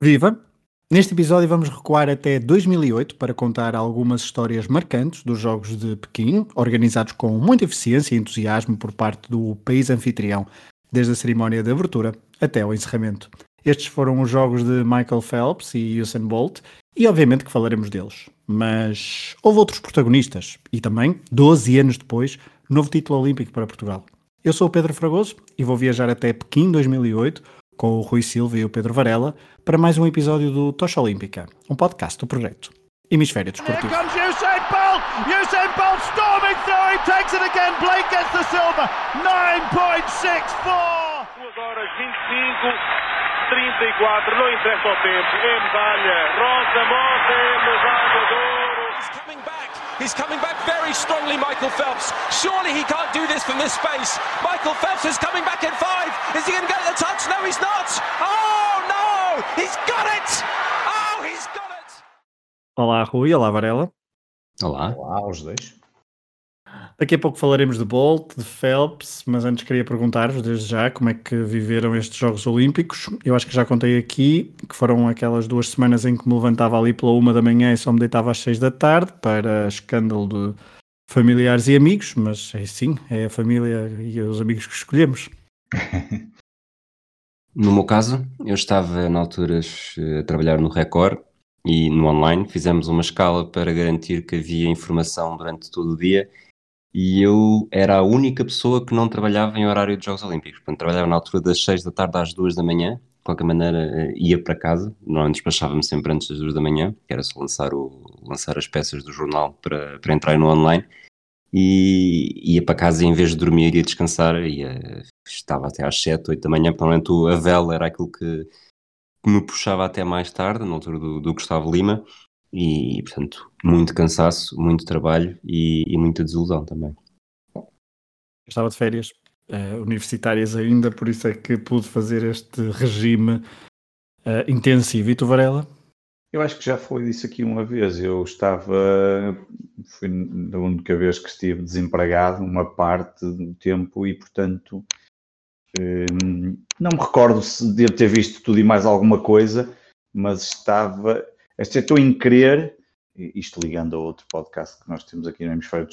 Viva! Neste episódio vamos recuar até 2008 para contar algumas histórias marcantes dos Jogos de Pequim, organizados com muita eficiência e entusiasmo por parte do país anfitrião, desde a cerimónia de abertura até ao encerramento. Estes foram os jogos de Michael Phelps e Usain Bolt e obviamente que falaremos deles. Mas houve outros protagonistas e também, 12 anos depois, novo título olímpico para Portugal. Eu sou o Pedro Fragoso e vou viajar até Pequim 2008 com o Rui Silva e o Pedro Varela para mais um episódio do Tocha Olímpica, um podcast do projeto Hemisfério Desportivo. Here comes Usain Bolt! Usain Bolt storming through, he takes it again, Blake gets the silver, 9.64! 2 horas 25, 34, não interessa o tempo, é medalha, Rosa Mota é medalha de ouro! He's coming back, he's coming back very strongly, Michael Phelps. Surely he can't do this from this space. Michael Phelps is coming back in five. Is he going to get the touch? No, he's not. Oh, no! He's got it! Oh, he's got it! Olá, Rui. Olá, Varela. Olá. Olá, os dois. Daqui a pouco falaremos de Bolt, de Phelps, mas antes queria perguntar-vos desde já como é que viveram estes Jogos Olímpicos. Eu acho que já contei aqui que foram aquelas duas semanas em que me levantava ali pela uma da manhã e só me deitava às seis da tarde para escândalo de familiares e amigos, mas é sim, é a família e os amigos que escolhemos. No meu caso, eu estava na altura a trabalhar no Record e no online fizemos uma escala para garantir que havia informação durante todo o dia e eu era a única pessoa que não trabalhava em horário de Jogos Olímpicos. Portanto, trabalhava na altura das 6 da tarde às 2 da manhã. De qualquer maneira, eh, ia para casa. Normalmente despachava-me sempre antes das 2 da manhã, que era só lançar, o, lançar as peças do jornal para, para entrar no online. E ia para casa e em vez de dormir ia descansar. Ia, estava até às 7, 8 da manhã. Provavelmente a vela era aquilo que, que me puxava até mais tarde, na altura do, do Gustavo Lima e, portanto, muito cansaço, muito trabalho e, e muita desilusão também. Eu estava de férias uh, universitárias ainda, por isso é que pude fazer este regime uh, intensivo. E tu, Varela? Eu acho que já falei disso aqui uma vez. Eu estava, foi a única vez que estive desempregado, uma parte do tempo, e portanto eh, não me recordo se devo ter visto tudo e mais alguma coisa, mas estava exceto em querer, isto ligando a outro podcast que nós temos aqui no Hemisfério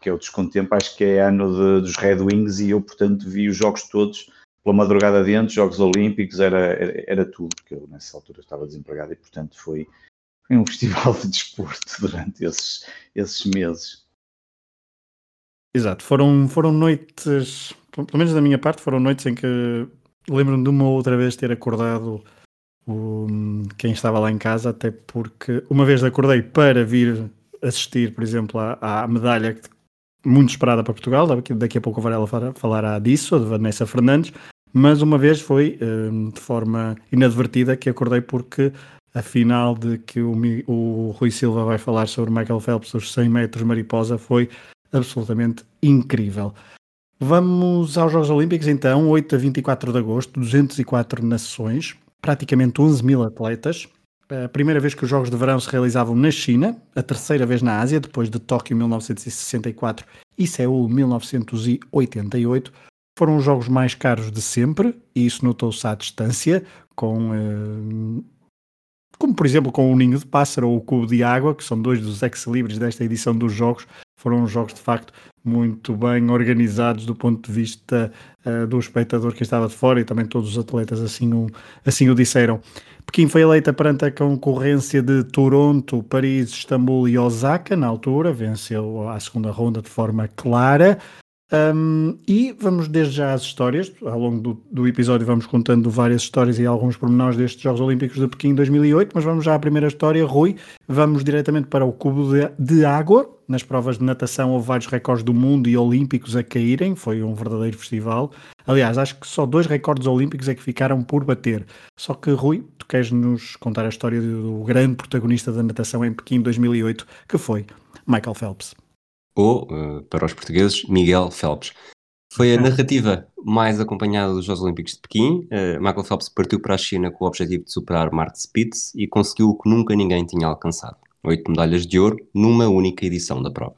que é o Descontempo, acho que é ano de, dos Red Wings e eu, portanto, vi os jogos todos pela madrugada dentro, Jogos Olímpicos, era, era, era, tudo, porque eu nessa altura estava desempregado e, portanto, foi, foi um festival de desporto durante esses, esses meses. Exato, foram, foram noites, pelo menos da minha parte, foram noites em que lembro-me de uma outra vez ter acordado o, quem estava lá em casa, até porque uma vez acordei para vir assistir, por exemplo, à, à medalha muito esperada para Portugal, daqui a pouco a Varela falará disso, a de Vanessa Fernandes, mas uma vez foi um, de forma inadvertida que acordei porque a final de que o, o Rui Silva vai falar sobre Michael Phelps dos 100 metros mariposa foi absolutamente incrível. Vamos aos Jogos Olímpicos então, 8 a 24 de agosto, 204 nações, praticamente 11 mil atletas. A primeira vez que os Jogos de Verão se realizavam na China, a terceira vez na Ásia, depois de Tóquio 1964 e Seul 1988. Foram os jogos mais caros de sempre, e isso notou-se à distância, com, eh, como por exemplo com o Ninho de Pássaro ou o Cubo de Água, que são dois dos ex-libris desta edição dos jogos. Foram jogos de facto muito bem organizados do ponto de vista uh, do espectador que estava de fora e também todos os atletas assim o, assim o disseram. Pequim foi eleita perante a concorrência de Toronto, Paris, Istambul e Osaka na altura, venceu a segunda ronda de forma clara. Um, e vamos desde já às histórias. Ao longo do, do, episódio vamos contando várias histórias e alguns pormenores destes Jogos Olímpicos de Pequim 2008, mas vamos já à primeira história. Rui, vamos diretamente para o cubo de, de, água. Nas provas de natação houve vários recordes do mundo e olímpicos a caírem, foi um verdadeiro festival. Aliás, acho que só dois recordes olímpicos é que ficaram por bater. Só que, Rui, tu queres nos contar a história do grande protagonista da natação em Pequim 2008, que foi Michael Phelps ou, uh, para os portugueses, Miguel Phelps. Foi a narrativa mais acompanhada dos Jogos Olímpicos de Pequim. Uh, Michael Phelps partiu para a China com o objetivo de superar Mark Spitz e conseguiu o que nunca ninguém tinha alcançado: oito medalhas de ouro numa única edição da prova.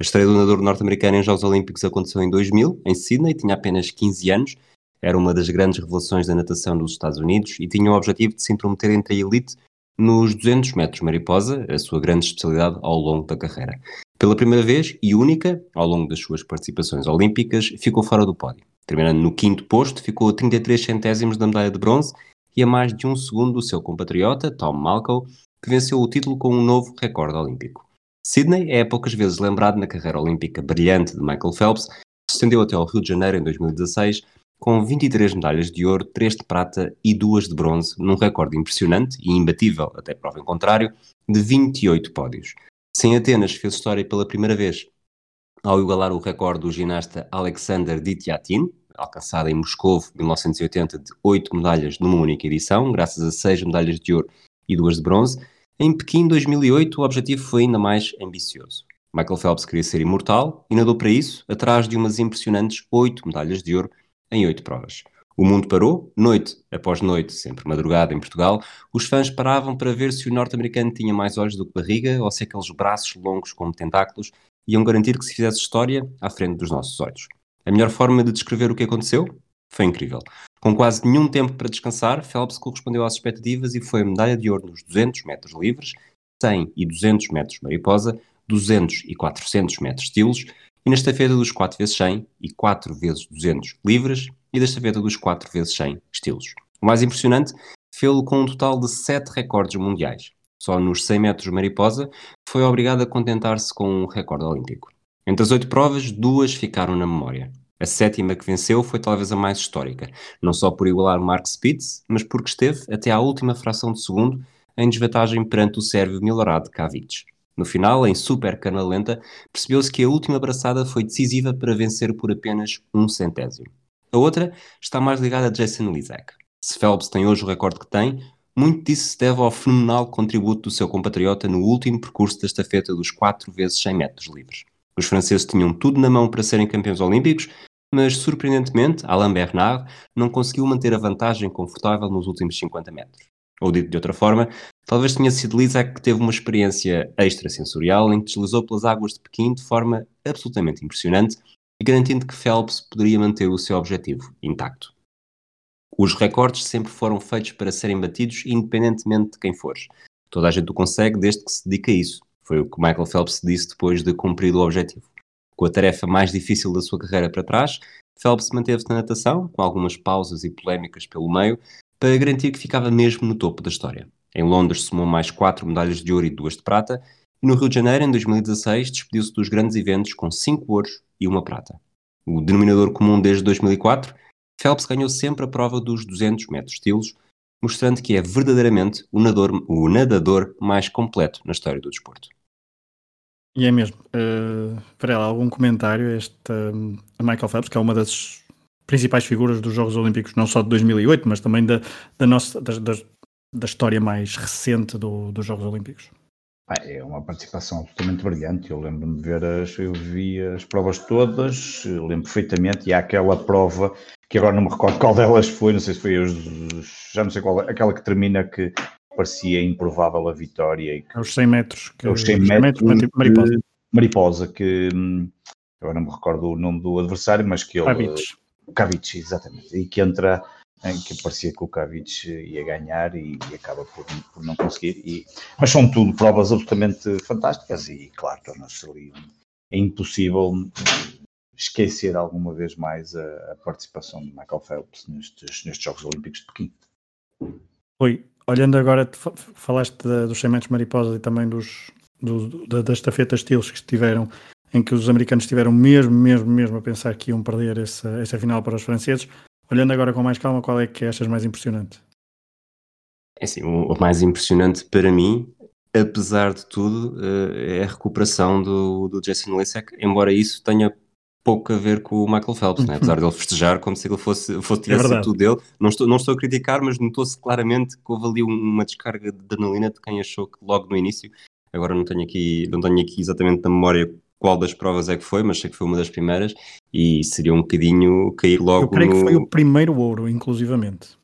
A estreia do nadador norte-americano em Jogos Olímpicos aconteceu em 2000, em Sydney, tinha apenas 15 anos. era uma das grandes revelações da natação dos Estados Unidos e tinha o objetivo de se intrometer entre a elite nos 200 metros mariposa, a sua grande especialidade ao longo da carreira. Pela primeira vez e única, ao longo das suas participações olímpicas, ficou fora do pódio. Terminando no quinto posto, ficou a 33 centésimos da medalha de bronze e a mais de um segundo do seu compatriota, Tom Malcolm, que venceu o título com um novo recorde olímpico. Sydney é poucas vezes lembrado na carreira olímpica brilhante de Michael Phelps, que se estendeu até ao Rio de Janeiro em 2016, com 23 medalhas de ouro, 3 de prata e 2 de bronze, num recorde impressionante e imbatível, até prova em contrário, de 28 pódios. Sem Atenas fez história pela primeira vez ao igualar o recorde do ginasta Alexander Dityatin, alcançado em Moscou 1980 de 8 medalhas numa única edição, graças a 6 medalhas de ouro e 2 de bronze. Em Pequim 2008 o objetivo foi ainda mais ambicioso. Michael Phelps queria ser imortal e nadou para isso atrás de umas impressionantes 8 medalhas de ouro em 8 provas. O mundo parou, noite após noite, sempre madrugada em Portugal. Os fãs paravam para ver se o norte-americano tinha mais olhos do que barriga ou se aqueles braços longos como tentáculos iam garantir que se fizesse história à frente dos nossos olhos. A melhor forma de descrever o que aconteceu foi incrível. Com quase nenhum tempo para descansar, Phelps correspondeu às expectativas e foi medalha de ouro nos 200 metros livres, 100 e 200 metros mariposa, 200 e 400 metros estilos e na estafeta dos 4 vezes 100 e 4 vezes 200 livres e da estafeta dos 4 vezes 100 estilos. O mais impressionante, fê-lo com um total de 7 recordes mundiais. Só nos 100 metros mariposa foi obrigado a contentar-se com um recorde olímpico. Entre as oito provas, duas ficaram na memória. A sétima que venceu foi talvez a mais histórica, não só por igualar Mark Spitz, mas porque esteve até à última fração de segundo em desvantagem perante o sérvio Milorad Kavic. No final, em super cana lenta, percebeu-se que a última braçada foi decisiva para vencer por apenas um centésimo. A outra está mais ligada a Jason Lizak. Se Phelps tem hoje o recorde que tem, muito disso se deve ao fenomenal contributo do seu compatriota no último percurso da estafeta dos 4 vezes 100 metros livres. Os franceses tinham tudo na mão para serem campeões olímpicos, mas surpreendentemente, Alain Bernard não conseguiu manter a vantagem confortável nos últimos 50 metros. Ou dito de outra forma, talvez tenha sido Lizak que teve uma experiência extrasensorial em que deslizou pelas águas de Pequim de forma absolutamente impressionante e garantindo que Phelps poderia manter o seu objetivo intacto. Os recordes sempre foram feitos para serem batidos independentemente de quem fores. Toda a gente o consegue desde que se dedica a isso. Foi o que Michael Phelps disse depois de cumprir o objetivo. Com a tarefa mais difícil da sua carreira para trás, Phelps manteve-se na natação, com algumas pausas e polémicas pelo meio, para garantir que ficava mesmo no topo da história. Em Londres somou mais quatro medalhas de ouro e duas de prata, e no Rio de Janeiro, em 2016, despediu-se dos grandes eventos com cinco ouros e uma prata. O denominador comum desde 2004, Phelps ganhou sempre a prova dos 200 metros estilos, mostrando que é verdadeiramente o nadador, o nadador mais completo na história do desporto. E é mesmo. Uh, para ela, algum comentário? Este, Michael Phelps, que é uma das principais figuras dos Jogos Olímpicos, não só de 2008, mas também da, da, nossa, da, da, da história mais recente do, dos Jogos Olímpicos. É uma participação absolutamente brilhante. Eu lembro-me de ver as, eu vi as provas todas, lembro perfeitamente, e há aquela prova que agora não me recordo qual delas foi, não sei se foi os, já não sei qual, aquela que termina que parecia improvável a vitória. E que, é os 100 metros. Que, é os 100 metros, metros mariposa. mariposa, que hum, agora não me recordo o nome do adversário, mas que ele. Kavic. Kavic, exatamente. E que entra em que parecia que o Kavic ia ganhar e, e acaba por, por, não conseguir. E, mas são tudo provas absolutamente fantásticas e, claro, torna-se ali é impossível esquecer alguma vez mais a, a participação de Michael Phelps nestes, nestes Jogos Olímpicos de Pequim. Oi, olhando agora, falaste dos 100 metros mariposa e também dos, do, da, das estafetas estilos que estiveram, em que os americanos estiveram mesmo, mesmo, mesmo a pensar que iam perder essa, essa final para os franceses. Olhando agora com mais calma, qual é que achas mais impressionante? É assim, o mais impressionante para mim, apesar de tudo, eh, é a recuperação do, do Jason Lisek, embora isso tenha pouco a ver com o Michael Phelps, né? apesar dele festejar como se ele fosse, fosse é tivesse é tudo dele. Não estou, não estou a criticar, mas notou-se claramente que houve ali uma descarga de adrenalina de quem achou que logo no início, agora não tenho aqui, não tenho aqui exatamente na memória qual das provas é que foi, mas sei que foi uma das primeiras e seria um bocadinho cair logo. Eu creio no... que foi o primeiro ouro, inclusivamente.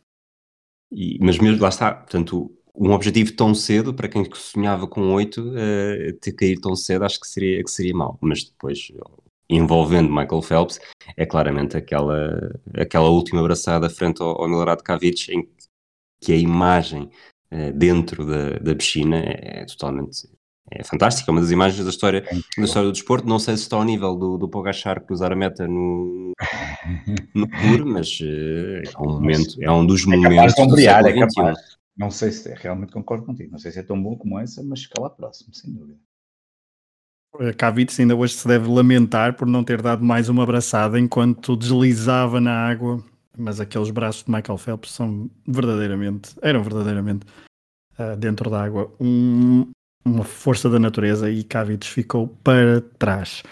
E, mas mesmo lá está, portanto, um objetivo tão cedo para quem sonhava com oito, uh, ter cair tão cedo, acho que seria, que seria mau. Mas depois envolvendo Michael Phelps, é claramente aquela, aquela última abraçada frente ao, ao Milorad Kavic, em que a imagem uh, dentro da, da piscina é, é, totalmente é fantástica, é uma das imagens da história, da história do desporto. Não sei se está ao nível do, do Pogachar cruzar a meta no, no Tour, mas uh, é um momento, é um dos é momentos século é capaz. Não sei se é, realmente concordo contigo. Não sei se é tão bom como essa, mas fica lá próximo, sem dúvida. Kavitz ainda hoje se deve lamentar por não ter dado mais uma abraçada enquanto deslizava na água, mas aqueles braços de Michael Phelps são verdadeiramente, eram verdadeiramente uh, dentro da água um, uma força da natureza e Kavitz ficou para trás.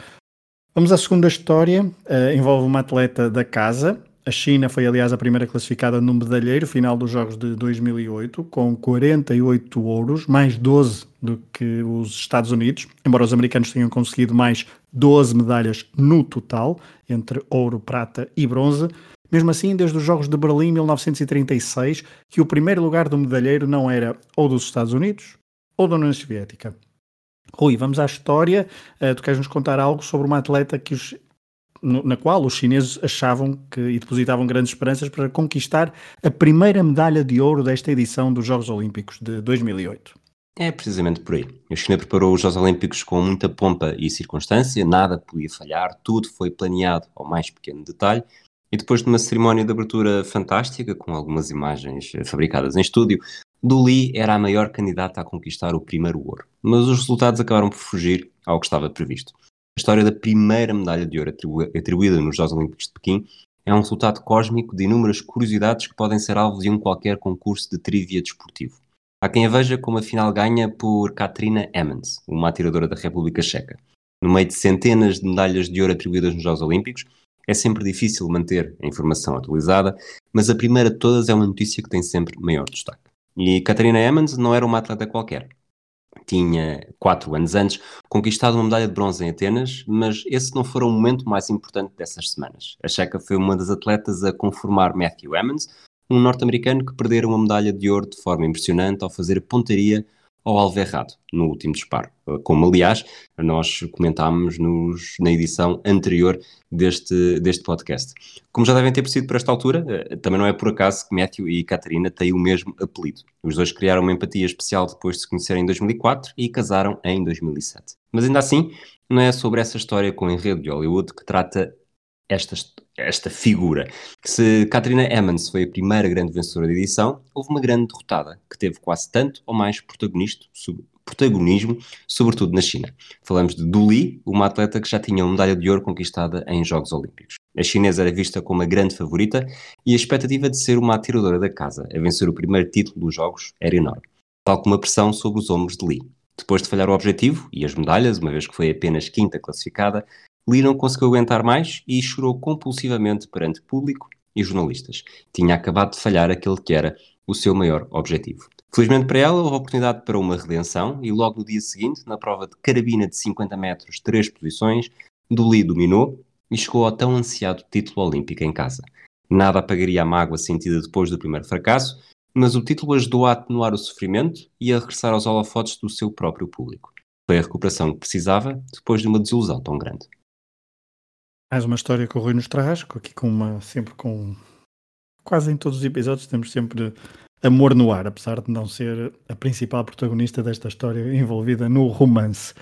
Vamos à segunda história, uh, envolve uma atleta da casa, a China foi, aliás, a primeira classificada no medalheiro final dos Jogos de 2008, com 48 ouros, mais 12 do que os Estados Unidos, embora os americanos tenham conseguido mais 12 medalhas no total, entre ouro, prata e bronze. Mesmo assim, desde os Jogos de Berlim 1936, que o primeiro lugar do medalheiro não era ou dos Estados Unidos ou da União Soviética. Rui, vamos à história. Uh, tu queres nos contar algo sobre uma atleta que os na qual os chineses achavam que e depositavam grandes esperanças para conquistar a primeira medalha de ouro desta edição dos Jogos Olímpicos de 2008. É precisamente por aí. A China preparou os Jogos Olímpicos com muita pompa e circunstância, nada podia falhar, tudo foi planeado ao mais pequeno detalhe. E depois de uma cerimónia de abertura fantástica, com algumas imagens fabricadas em estúdio, Du Li era a maior candidata a conquistar o primeiro ouro. Mas os resultados acabaram por fugir ao que estava previsto. A história da primeira medalha de ouro atribuída nos Jogos Olímpicos de Pequim é um resultado cósmico de inúmeras curiosidades que podem ser alvo de um qualquer concurso de trivia desportivo. Há quem a veja como a final ganha por Katrina Emmons, uma atiradora da República Checa. No meio de centenas de medalhas de ouro atribuídas nos Jogos Olímpicos, é sempre difícil manter a informação atualizada, mas a primeira de todas é uma notícia que tem sempre maior destaque. E Katrina Emmons não era uma atleta qualquer tinha quatro anos antes conquistado uma medalha de bronze em Atenas, mas esse não foi o momento mais importante dessas semanas. A Checa foi uma das atletas a conformar Matthew Emmons, um norte-americano que perdera uma medalha de ouro de forma impressionante ao fazer pontaria ao alvo errado no último disparo. Como, aliás, nós comentámos nos, na edição anterior deste, deste podcast. Como já devem ter percebido por esta altura, eh, também não é por acaso que Matthew e Catarina têm o mesmo apelido. Os dois criaram uma empatia especial depois de se conhecerem em 2004 e casaram em 2007. Mas ainda assim, não é sobre essa história com o enredo de Hollywood que trata esta, esta figura. Se Katrina Emmons foi a primeira grande vencedora da edição, houve uma grande derrotada, que teve quase tanto ou mais protagonismo, sobretudo na China. Falamos de Du Li, uma atleta que já tinha uma medalha de ouro conquistada em Jogos Olímpicos. A chinesa era vista como a grande favorita e a expectativa de ser uma atiradora da casa, a vencer o primeiro título dos Jogos, era enorme. Tal como a pressão sobre os ombros de Li. Depois de falhar o objetivo e as medalhas, uma vez que foi apenas quinta classificada, Lee não conseguiu aguentar mais e chorou compulsivamente perante público e jornalistas. Tinha acabado de falhar aquele que era o seu maior objetivo. Felizmente para ela, houve oportunidade para uma redenção e logo no dia seguinte, na prova de carabina de 50 metros, três posições, Duli dominou e chegou ao tão ansiado título olímpico em casa. Nada apagaria a mágoa sentida depois do primeiro fracasso, mas o título ajudou a atenuar o sofrimento e a regressar aos holofotes do seu próprio público. Foi a recuperação que precisava depois de uma desilusão tão grande. Mais uma história que o Rui nos traz, aqui com uma, sempre com, quase em todos os episódios temos sempre amor no ar, apesar de não ser a principal protagonista desta história envolvida no romance.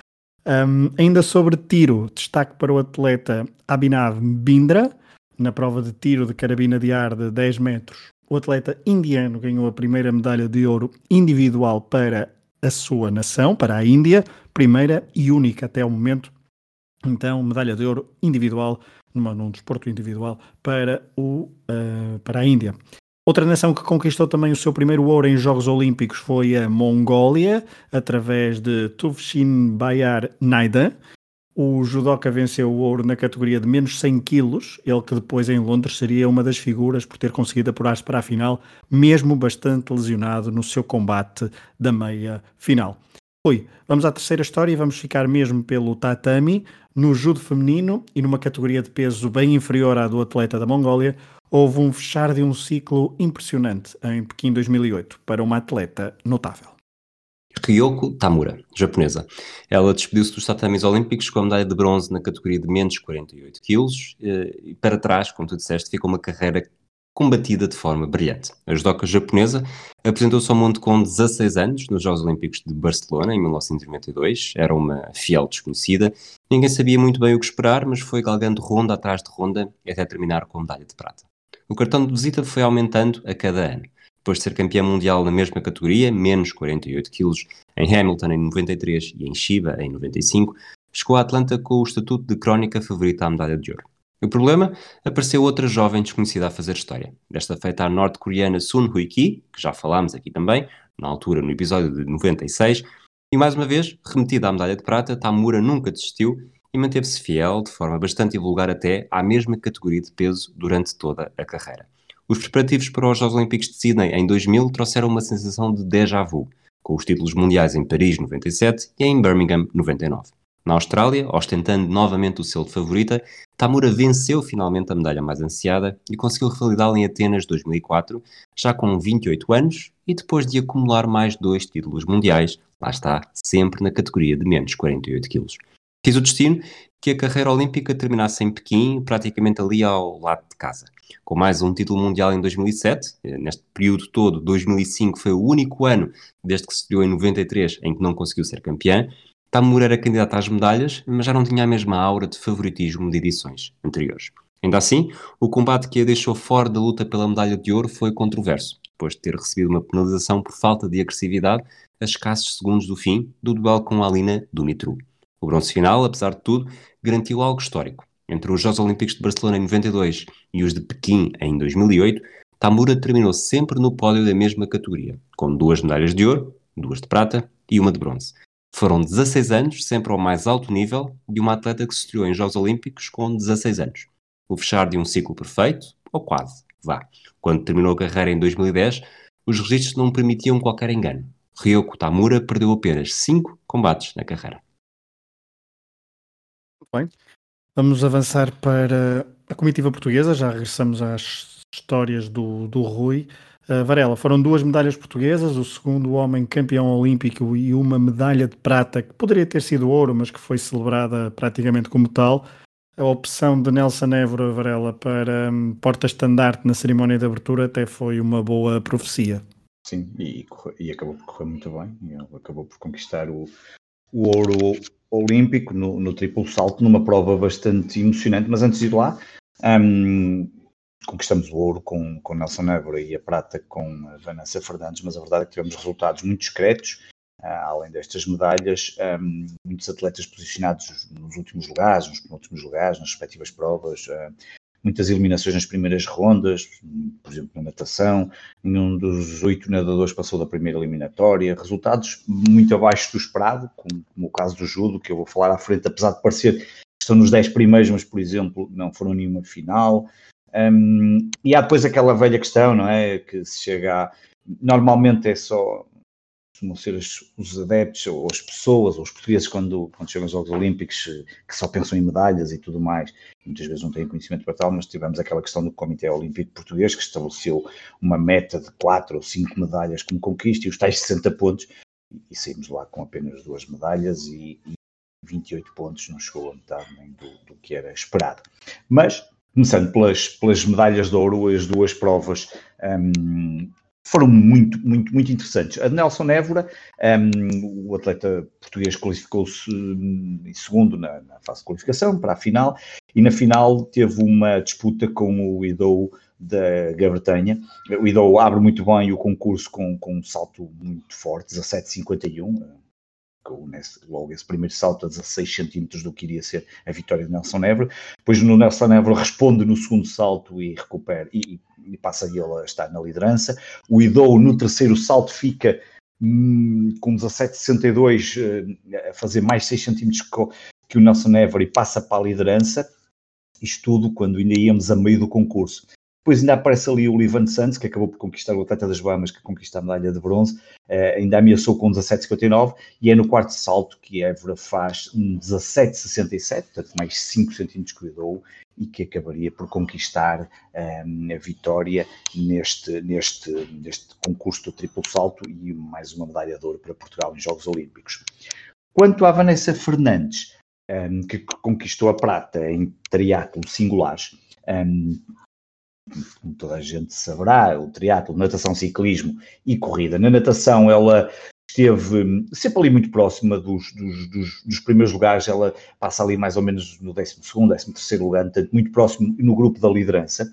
Um, ainda sobre tiro, destaque para o atleta Abhinav Bindra, na prova de tiro de carabina de ar de 10 metros. O atleta indiano ganhou a primeira medalha de ouro individual para a sua nação, para a Índia, primeira e única até o momento então medalha de ouro individual, numa, num desporto individual, para, o, uh, para a Índia. Outra nação que conquistou também o seu primeiro ouro em Jogos Olímpicos foi a Mongólia, através de Tuvshin Bayar Naida. O judoca venceu o ouro na categoria de menos 100 quilos, ele que depois em Londres seria uma das figuras por ter conseguido apurar-se para a final, mesmo bastante lesionado no seu combate da meia final. Oi, vamos à terceira história e vamos ficar mesmo pelo tatami, no judo feminino e numa categoria de peso bem inferior à do atleta da Mongólia, houve um fechar de um ciclo impressionante em Pequim 2008 para uma atleta notável. Ryoko Tamura, japonesa. Ela despediu-se dos tatamis olímpicos com a medalha de bronze na categoria de menos 48 quilos eh, e para trás, como tu disseste, ficou uma carreira combatida de forma brilhante. A judoca japonesa apresentou-se ao mundo com 16 anos nos Jogos Olímpicos de Barcelona em 1992. Era uma fiel desconhecida. Ninguém sabia muito bem o que esperar, mas foi galgando ronda atrás de ronda até terminar com medalha de prata. O cartão de visita foi aumentando a cada ano. Depois de ser campeã mundial na mesma categoria, menos 48 quilos, em Hamilton em 93 e em Chiba em 95, chegou a Atlanta com o estatuto de crónica favorita à medalha de ouro. O problema? Apareceu outra jovem desconhecida a fazer história. Desta feita a norte-coreana Sun Hui-ki, que já falámos aqui também, na altura no episódio de 96, e mais uma vez, remetida à medalha de prata, Tamura nunca desistiu e manteve-se fiel, de forma bastante invulgar até, à mesma categoria de peso durante toda a carreira. Os preparativos para os Jogos Olímpicos de Sydney em 2000 trouxeram uma sensação de déjà vu, com os títulos mundiais em Paris 97 e em Birmingham 99. Na Austrália, ostentando novamente o selo de favorita, Tamura venceu finalmente a medalha mais ansiada e conseguiu revalidá-la em Atenas 2004, já com 28 anos e depois de acumular mais dois títulos mundiais, lá está, sempre na categoria de menos 48 quilos. Quis o destino que a carreira olímpica terminasse em Pequim, praticamente ali ao lado de casa. Com mais um título mundial em 2007, eh, neste período todo, 2005 foi o único ano, desde que se estreou em 93, em que não conseguiu ser campeã, Tamura era candidata às medalhas, mas já não tinha a mesma aura de favoritismo de edições anteriores. Ainda assim, o combate que a deixou fora da luta pela medalha de ouro foi controverso, depois de ter recebido uma penalização por falta de agressividade a escassos segundos do fim do duelo com Alina Dumitru. O bronze final, apesar de tudo, garantiu algo histórico. Entre os Jogos Olímpicos de Barcelona em 92 e os de Pequim em 2008, Tamura terminou sempre no pódio da mesma categoria, com duas medalhas de ouro, duas de prata e uma de bronze. Foram 16 anos, sempre ao mais alto nível, de uma atleta que se estreou em Jogos Olímpicos com 16 anos. O fechar de um ciclo perfeito, ou quase, vá. Quando terminou a carreira em 2010, os registros não permitiam qualquer engano. Ryoko Tamura perdeu apenas 5 combates na carreira. Muito bem. Vamos avançar para a comitiva portuguesa, já regressamos às histórias do, do Rui. Uh, Varela, foram duas medalhas portuguesas, o segundo homem campeão olímpico e uma medalha de prata que poderia ter sido ouro, mas que foi celebrada praticamente como tal. A opção de Nelson Évora Varela para um, porta-estandarte na cerimónia de abertura até foi uma boa profecia. Sim, e, e acabou por correr muito bem. Ele acabou por conquistar o, o ouro olímpico no, no triplo salto, numa prova bastante emocionante. Mas antes de ir lá, um, conquistamos o ouro com, com Nelson Évora e a prata com a Vanessa Fernandes, mas a verdade é que tivemos resultados muito discretos, uh, além destas medalhas, um, muitos atletas posicionados nos últimos lugares, nos penúltimos lugares, nas respectivas provas, uh, muitas eliminações nas primeiras rondas, por exemplo, na natação, nenhum dos oito nadadores passou da primeira eliminatória, resultados muito abaixo do esperado, como, como o caso do judo, que eu vou falar à frente, apesar de parecer que estão nos dez primeiros, mas, por exemplo, não foram nenhuma final, um, e há depois aquela velha questão, não é? Que se chega a. Normalmente é só. Costumam ser os, os adeptos ou as pessoas ou os portugueses quando, quando chegam aos Jogos Olímpicos que só pensam em medalhas e tudo mais. Muitas vezes não têm conhecimento para tal, mas tivemos aquela questão do Comitê Olímpico Português que estabeleceu uma meta de quatro ou cinco medalhas como conquista e os tais 60 pontos e saímos lá com apenas duas medalhas e, e 28 pontos, não chegou a metade nem do, do que era esperado. Mas começando pelas, pelas medalhas de ouro, as duas provas um, foram muito, muito, muito interessantes. A Nelson Évora, um, o atleta português qualificou-se hum, em segundo na, na, fase de qualificação para a final, e na final teve uma disputa com o Idou da Grã-Bretanha. O Idou abre muito bem o concurso com, com um salto muito forte, 17,51, nesse, logo esse primeiro salto a 16 centímetros do que iria ser a vitória de Nelson Évora. Depois o Nelson Évora responde no segundo salto e recupera e, e passa ele a estar na liderança. O Idou no terceiro salto fica hum, com 17,62 uh, a fazer mais 6 centímetros que, o Nelson Évora e passa para a liderança. Isto tudo quando ainda íamos a meio do concurso. Depois ainda aparece ali o Livan Santos, que acabou por conquistar o atleta das Bahamas, que conquista a medalha de bronze, uh, ainda ameaçou com 17,59, e é no quarto salto que Évora faz um 17,67, portanto mais 5 centímetros que o dou, e que acabaria por conquistar um, a vitória neste, neste, neste concurso do triplo salto e mais uma medalha de ouro para Portugal em Jogos Olímpicos. Quanto à Vanessa Fernandes, um, que conquistou a prata em triatlo singulares, um, como toda a gente saberá, o triatlo, natação, ciclismo e corrida. Na natação ela esteve hum, sempre ali muito próxima dos, dos, dos, dos primeiros lugares, ela passa ali mais ou menos no 12º, 13º lugar, portanto muito próximo no grupo da liderança.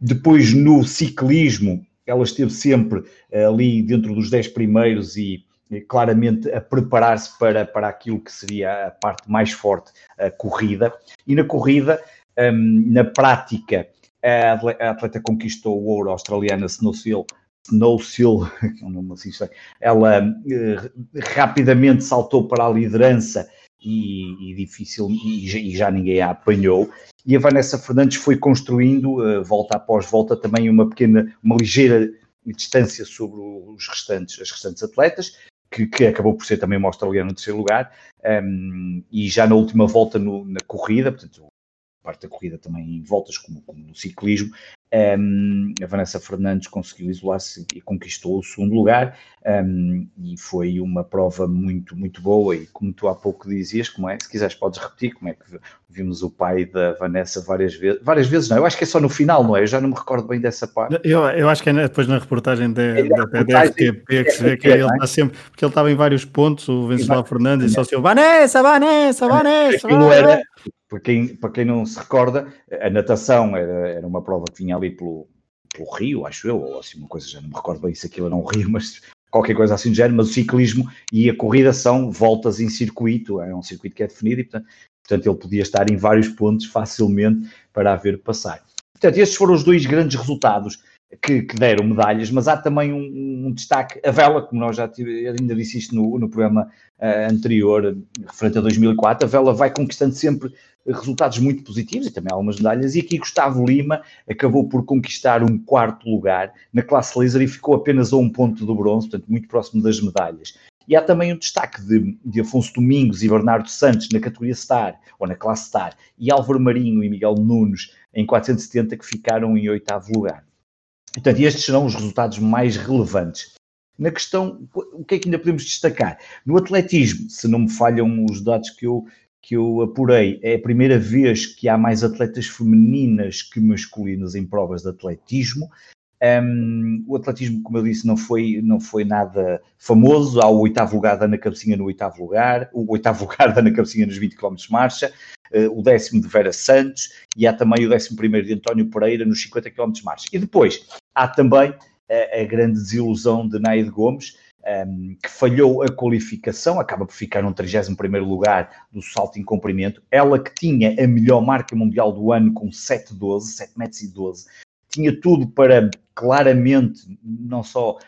Depois no ciclismo, ela esteve sempre eh, ali dentro dos 10 primeiros e claramente a preparar-se para, para aquilo que seria a parte mais forte, a corrida. E na corrida, um, na prática, a atleta conquistou o ouro australiana Snowsill, Snowsill, é um nome assim, ela uh, rapidamente saltou para a liderança e, e difícil, e, e, já ninguém a apanhou. E a Vanessa Fernandes foi construindo, uh, volta após volta, também uma pequena, uma ligeira distância sobre os restantes, as restantes atletas, que, que, acabou por ser também uma australiana no terceiro lugar, um, e já na última volta no, na corrida, portanto, parte da corrida também em voltas, como, como no ciclismo, um, a Vanessa Fernandes conseguiu isolar-se e conquistou o segundo lugar um, e foi uma prova muito, muito boa e como tu há pouco dizias, como é, se quiseres podes repetir, como é que vimos o pai da Vanessa várias vezes, várias vezes não, eu acho que é só no final, não é? Eu já não me recordo bem dessa parte. Eu, eu acho que é depois na reportagem da, é, da, da RTP que se vê que ele está sempre, porque ele estava em vários pontos, o Venceslau Fernandes e só se Vanessa, Vanessa, Vanessa, Vanessa. Era, para quem, para quem não se recorda, a natação era, era uma prova que vinha ali pelo, pelo rio, acho eu, ou assim uma coisa, já não me recordo bem se aquilo era um rio, mas qualquer coisa assim do género, mas o ciclismo e a corrida são voltas em circuito, é um circuito que é definido e portanto, portanto ele podia estar em vários pontos facilmente para haver passar. Portanto, estes foram os dois grandes resultados que, que deram medalhas, mas há também um, um, destaque, a vela, como nós já tive, ainda disse isto no, no programa uh, anterior, referente a 2004, a vela vai conquistando sempre resultados muito positivos e também algumas medalhas. E aqui Gustavo Lima acabou por conquistar um quarto lugar na classe laser e ficou apenas a um ponto do bronze, portanto, muito próximo das medalhas. E há também um destaque de, de, Afonso Domingos e Bernardo Santos na categoria Star, ou na classe Star, e Álvaro Marinho e Miguel Nunes em 470, que ficaram em oitavo lugar. Portanto, estes serão os resultados mais relevantes. Na questão, o que é que ainda podemos destacar? No atletismo, se não me falham os dados que eu, que eu apurei, é a primeira vez que há mais atletas femininas que masculinas em provas de atletismo. Um, o atletismo, como eu disse, não foi, não foi nada famoso. Há o oitavo lugar da Ana Cabecinha no oitavo lugar, o oitavo lugar da Ana Cabecinha nos 20 km de marcha, uh, o décimo de Vera Santos e há também o décimo primeiro de António Pereira nos 50 km de marcha. E depois há também a, a grande desilusão de Naide Gomes, um, que falhou a qualificação, acaba por ficar no 31 lugar do salto em comprimento. Ela que tinha a melhor marca mundial do ano com 7,12, 7 metros e 12, tinha tudo para claramente, não só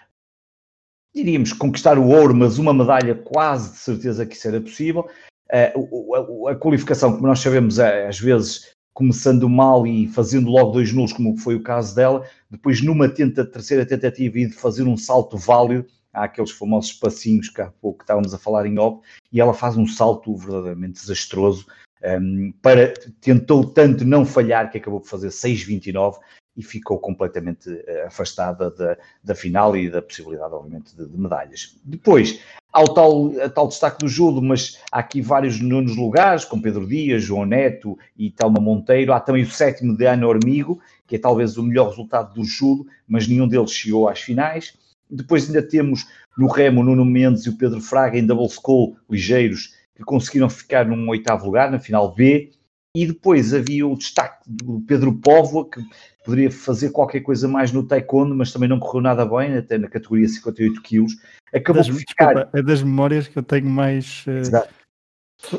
diríamos conquistar o ouro, mas uma medalha quase de certeza que isso era possível. Uh, a, a, qualificação, como nós sabemos, é, às vezes começando mal e fazendo logo dois nulos, como foi o caso dela, depois numa tenta, terceira tentativa e de fazer um salto válido, há aqueles famosos passinhos que há pouco estávamos a falar em off, e ela faz um salto verdadeiramente desastroso, um, para, tentou tanto não falhar que acabou por fazer 6,29 e ficou completamente uh, afastada da, da final e da possibilidade, obviamente, de, de medalhas. Depois, há o tal, tal destaque do judo, mas há aqui vários nonos lugares, com Pedro Dias, João Neto e Telma Monteiro. Há também o sétimo de Ana Ormigo, que é talvez o melhor resultado do judo, mas nenhum deles chegou às finais. Depois ainda temos no remo Nuno Mendes e o Pedro Fraga em double school ligeiros, que conseguiram ficar num oitavo lugar, na final B. E depois havia o destaque do Pedro Póvoa, que poderia fazer qualquer coisa mais no taekwondo, mas também não correu nada bem, até na categoria 58 quilos. Acabou das, ficar... Desculpa, é das memórias que eu tenho mais... Uh,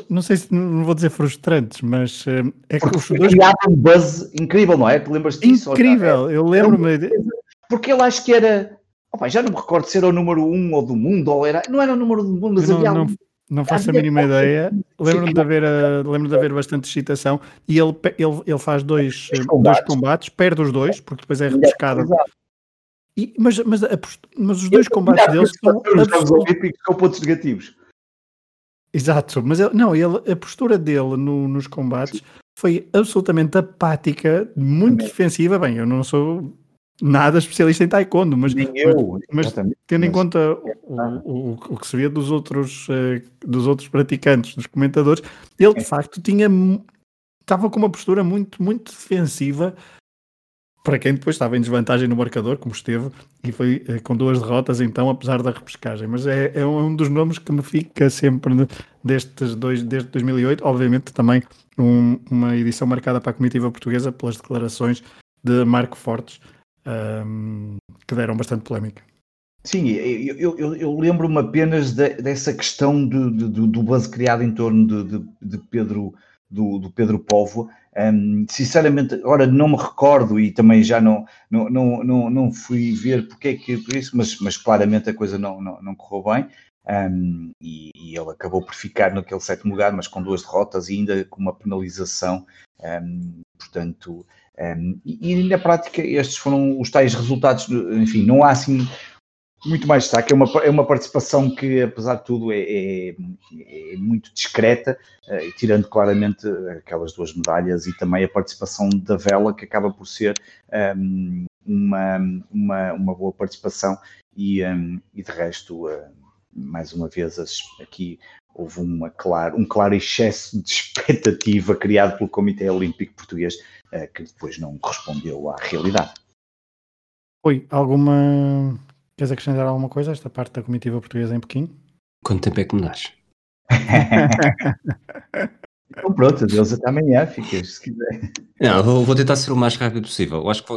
não sei se, não vou dizer frustrantes, mas uh, é que os dois... um buzz incrível, não é? Tu lembras disso? Incrível, eu lembro-me... Porque ele acho que era Opa, já não me recordo se era o número 1 um ou do mundo, ou era. Não era o número do mundo, mas não, havia não, Não faço a mínima ideia. Lembro-me de haver, uh, lembro de haver bastante excitação e ele, ele, ele faz dois, eh, combates. dois combates, perde os dois, porque depois é repescado. E, mas, mas, a, mas os dois combates deles são. Os Jogos Olímpicos com pontos negativos. Exato, mas ele, não, ele, a postura dele no, nos combates foi absolutamente apática, muito defensiva. Bem, eu não sou nada especialista em taekwondo, mas, eu, mas, mas tendo em conta o, o, o, que se vê dos outros, uh, dos outros praticantes, dos comentadores, ele de é. facto tinha estava com uma postura muito, muito defensiva para quem depois estava em desvantagem no marcador, como esteve, e foi uh, com duas derrotas então, apesar da repescagem. Mas é, é um dos nomes que me fica sempre destes dois, desde 2008, obviamente também um, uma edição marcada para a comitiva portuguesa pelas declarações de Marco Fortes, um, que deram bastante polémica. Sim, eu, eu, eu lembro-me apenas de, dessa questão do, do, do buzz criado em torno de, de, de Pedro, do, do, Pedro Povo. Um, sinceramente, agora não me recordo e também já não, não, não, não, não fui ver porque é que por isso, mas, mas claramente a coisa não, não, não correu bem. Um, e, e, ele acabou por ficar naquele sétimo lugar, mas com duas derrotas e ainda com uma penalização. Um, portanto, um, e, e, na prática, estes foram os tais resultados. Enfim, não há assim muito mais destaque. É uma, é uma participação que, apesar de tudo, é, é, é muito discreta, uh, tirando claramente aquelas duas medalhas e também a participação da vela, que acaba por ser um, uma, uma, uma boa participação. E, um, e de resto, mais uma vez, aqui houve uma claro, um claro excesso de expectativa criado pelo Comitê Olímpico Português eh, que depois não correspondeu à realidade. Oi, alguma. Queres acrescentar alguma coisa a esta parte da comitiva portuguesa em Pequim? Quanto tempo é que me dás? então pronto, Deus até amanhã, ficas se quiser. Não, vou, vou, tentar ser o mais rápido possível. Eu acho que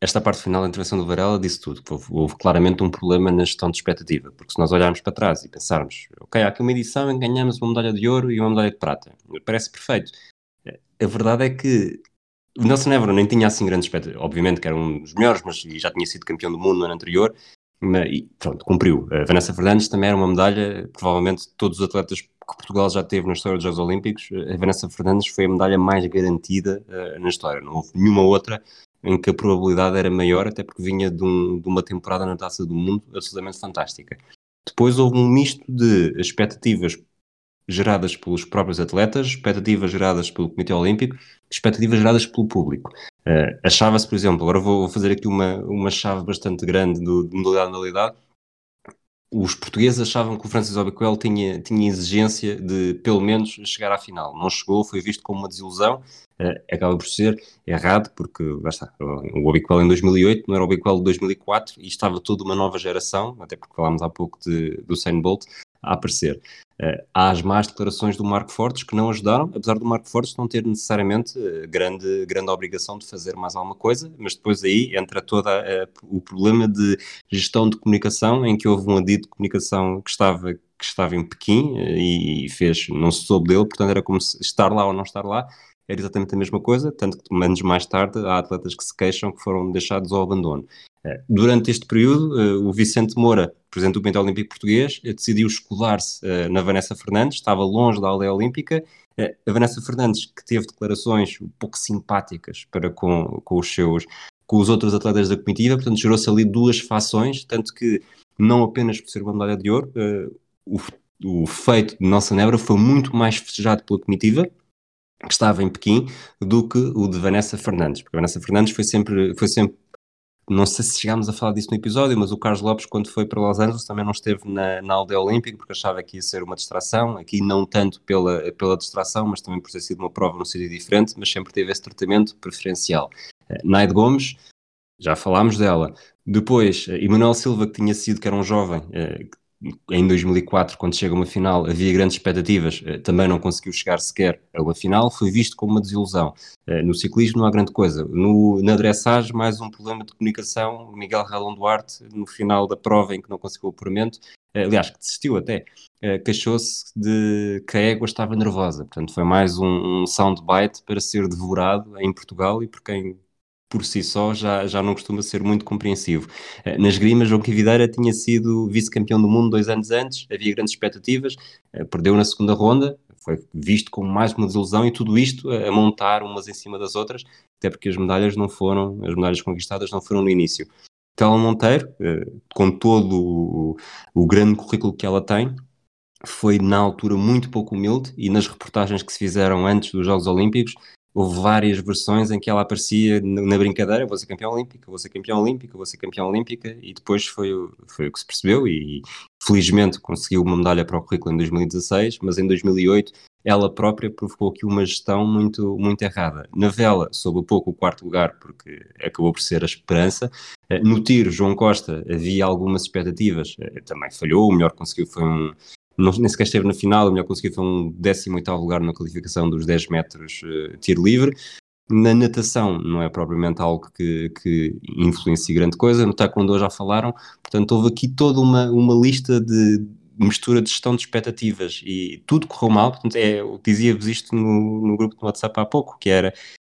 esta parte final da intervenção do Varela disse tudo, que houve, houve, claramente um problema na gestão de expectativa, porque se nós olharmos para trás e pensarmos, ok, há aqui uma edição em que ganhamos uma medalha de ouro e uma medalha de prata, parece perfeito. A verdade é que o Nelson Évora nem tinha assim grandes expectativas. Obviamente que era um dos melhores, mas já tinha sido campeão do mundo no ano anterior. Mas, e pronto, cumpriu. A Vanessa Fernandes também era uma medalha, provavelmente todos os atletas que Portugal já teve na história dos Jogos Olímpicos, a Vanessa Fernandes foi a medalha mais garantida uh, na história. Não houve nenhuma outra em que a probabilidade era maior, até porque vinha de, um, de uma temporada na Taça do Mundo absolutamente fantástica. Depois houve um misto de expectativas geradas pelos próprios atletas, expectativas geradas pelo Comitê Olímpico, expectativas geradas pelo público. Uh, Achava-se, por exemplo, agora vou fazer aqui uma, uma chave bastante grande do, de modalidade a modalidade, os portugueses achavam que o Francis Obiquel tinha, tinha exigência de, pelo menos, chegar à final. Não chegou, foi visto como uma desilusão, uh, acaba por ser errado, porque, o Obiquel em 2008 não era o Obiquel de 2004 e estava toda uma nova geração, até porque falámos há pouco de, do Usain Bolt, a aparecer. Uh, há as más declarações do Marco Fortes que não ajudaram, apesar do Marco Fortes não ter necessariamente uh, grande, grande obrigação de fazer mais alguma coisa, mas depois aí entra todo uh, o problema de gestão de comunicação, em que houve um adito de comunicação que estava, que estava em Pequim e fez, não se soube dele, portanto era como se estar lá ou não estar lá, era exatamente a mesma coisa, tanto que anos mais tarde há atletas que se queixam que foram deixados ao abandono. Durante este período, o Vicente Moura presidente do Comitê Olímpico Português, eh, decidiu escolar-se uh, na Vanessa Fernandes, estava longe da aldeia olímpica. A Vanessa Fernandes, que teve declarações um pouco simpáticas para com, com os seus com os outros atletas da comitiva, portanto gerou-se ali duas fações, tanto que não apenas por ser uma medalha de ouro, o, o feito de Nelson Nebra foi muito mais festejado pela comitiva, que estava em Pequim, do que o de Vanessa Fernandes, porque a Vanessa Fernandes foi sempre, foi sempre não sei se chegámos a falar disso no episódio, mas o Carlos Lopes, quando foi para Los Angeles, também não esteve na, na aldeia olímpica, porque achava que ia ser uma distração. Aqui, não tanto pela, pela distração, mas também por ter sido uma prova num sítio diferente, mas sempre teve esse tratamento preferencial. Uh, Naide Gomes, já falámos dela. Depois, uh, Emanuel Silva, que tinha sido, que era um jovem, uh, em 2004, quando chega a uma final, havia grandes expectativas, eh, também não conseguiu chegar sequer a uma final, foi visto como uma desilusão. Eh, no ciclismo não há grande coisa. No, na dressage, mais um problema de comunicação. Miguel Ralão Duarte, no final da prova em que não conseguiu o apuramento, eh, aliás, que desistiu até, queixou-se de que a égua estava nervosa. Portanto, foi mais um, um soundbite para ser devorado em Portugal e por quem por si só já, já não costuma ser muito compreensivo. Uh, nas grimas, João Quivideira tinha sido vice-campeão do mundo dois anos antes, havia grandes expectativas, uh, perdeu na segunda ronda, foi visto como mais uma desilusão e tudo isto a, montar umas em cima das outras, até porque as medalhas não foram, as medalhas conquistadas não foram no início. Tela Monteiro, com todo o, o grande currículo que ela tem, foi na altura muito pouco humilde e nas reportagens que se fizeram antes dos Jogos Olímpicos houve várias versões em que ela aparecia na brincadeira, vou ser campeão olímpica, vou ser campeão olímpica, vou ser campeão olímpica e depois foi, foi o que se percebeu e felizmente conseguiu uma medalha para o currículo em 2016, mas em 2008 ela própria provocou aqui uma gestão muito, muito errada. Na vela soube pouco o quarto lugar porque acabou por ser a esperança. Eh, no tiro, João Costa havia algumas expectativas, eh, também falhou, o melhor conseguiu foi um, nem sequer esteve na final, o melhor conseguiu foi um 18 lugar na qualificação dos 10 metros uh, tiro livre. Na natação não é propriamente algo que, que influencie grande coisa, no taekwondo já falaram, portanto houve aqui toda uma, uma lista de mistura de gestão de expectativas. E tudo correu mal, portanto é, dizia-vos isto no, no grupo do WhatsApp há pouco, que era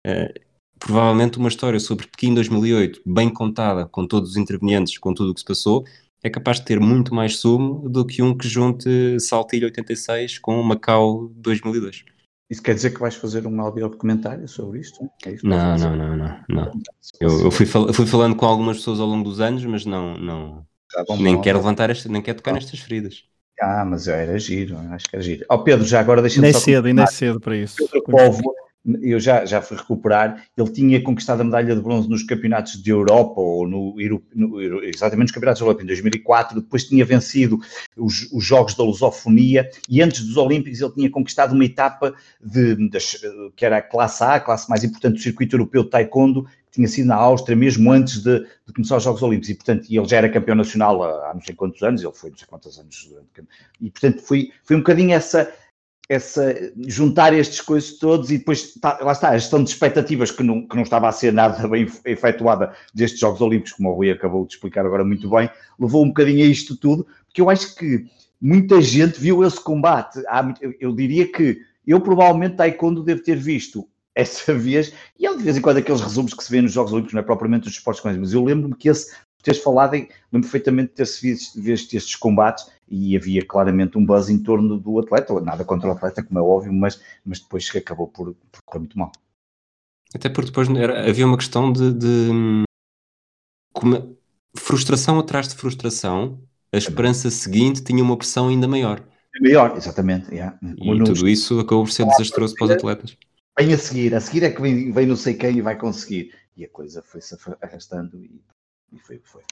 uh, provavelmente uma história sobre Pequim 2008, bem contada, com todos os intervenientes, com tudo o que se passou, é capaz de ter muito mais sumo do que um que junte Saltilho 86 com Macau 2002. Isso quer dizer que vais fazer um audio documentário sobre isto? É não, não, não, não, não, Eu, eu fui, fal fui, falando com algumas pessoas ao longo dos anos, mas não, não tá bom, nem bom, quero levantar, este, nem quero tocar ah. nestas feridas. Ah, mas era giro, acho que era giro. Ó oh, Pedro, já agora deixa-me só... Cedo, ainda é cedo para isso. Povo eu já, já fui recuperar, ele tinha conquistado a medalha de bronze nos campeonatos de Europa, ou no, no exatamente nos campeonatos de Europa em 2004, depois tinha vencido os, os, Jogos da Lusofonia, e antes dos Olímpicos ele tinha conquistado uma etapa de, de, que era a classe A, a classe mais importante do circuito europeu de Taekwondo, que tinha sido na Áustria, mesmo antes de, de começar os Jogos Olímpicos, e portanto ele já era campeão nacional há, há não sei quantos anos, ele foi não sei quantos anos, e portanto foi, foi um bocadinho essa essa, juntar estes coisas todos e depois, tá, lá está, a gestão de expectativas que não, que não estava a ser nada bem efetuada destes Jogos Olímpicos, como o Rui acabou de explicar agora muito bem, levou um bocadinho a isto tudo, porque eu acho que muita gente viu esse combate. Eu diria que eu provavelmente Taekwondo devo ter visto essa vez, e é de vez em quando aqueles resumos que se vê nos Jogos Olímpicos, não é propriamente os esportes mas eu lembro-me que esse teres falado, lembro perfeitamente de ter-se visto, visto estes combates e havia claramente um buzz em torno do atleta, nada contra o atleta, como é óbvio, mas, mas depois acabou por, por correr muito mal. Até porque depois era, havia uma questão de, de como, frustração atrás de frustração, a esperança seguinte tinha uma pressão ainda maior. Maior, exatamente. Yeah. E tudo isso acabou por ser desastroso para os atletas. Vem a seguir, a seguir é que vem, vem não sei quem e vai conseguir. E a coisa foi-se arrastando e e foi o que foi.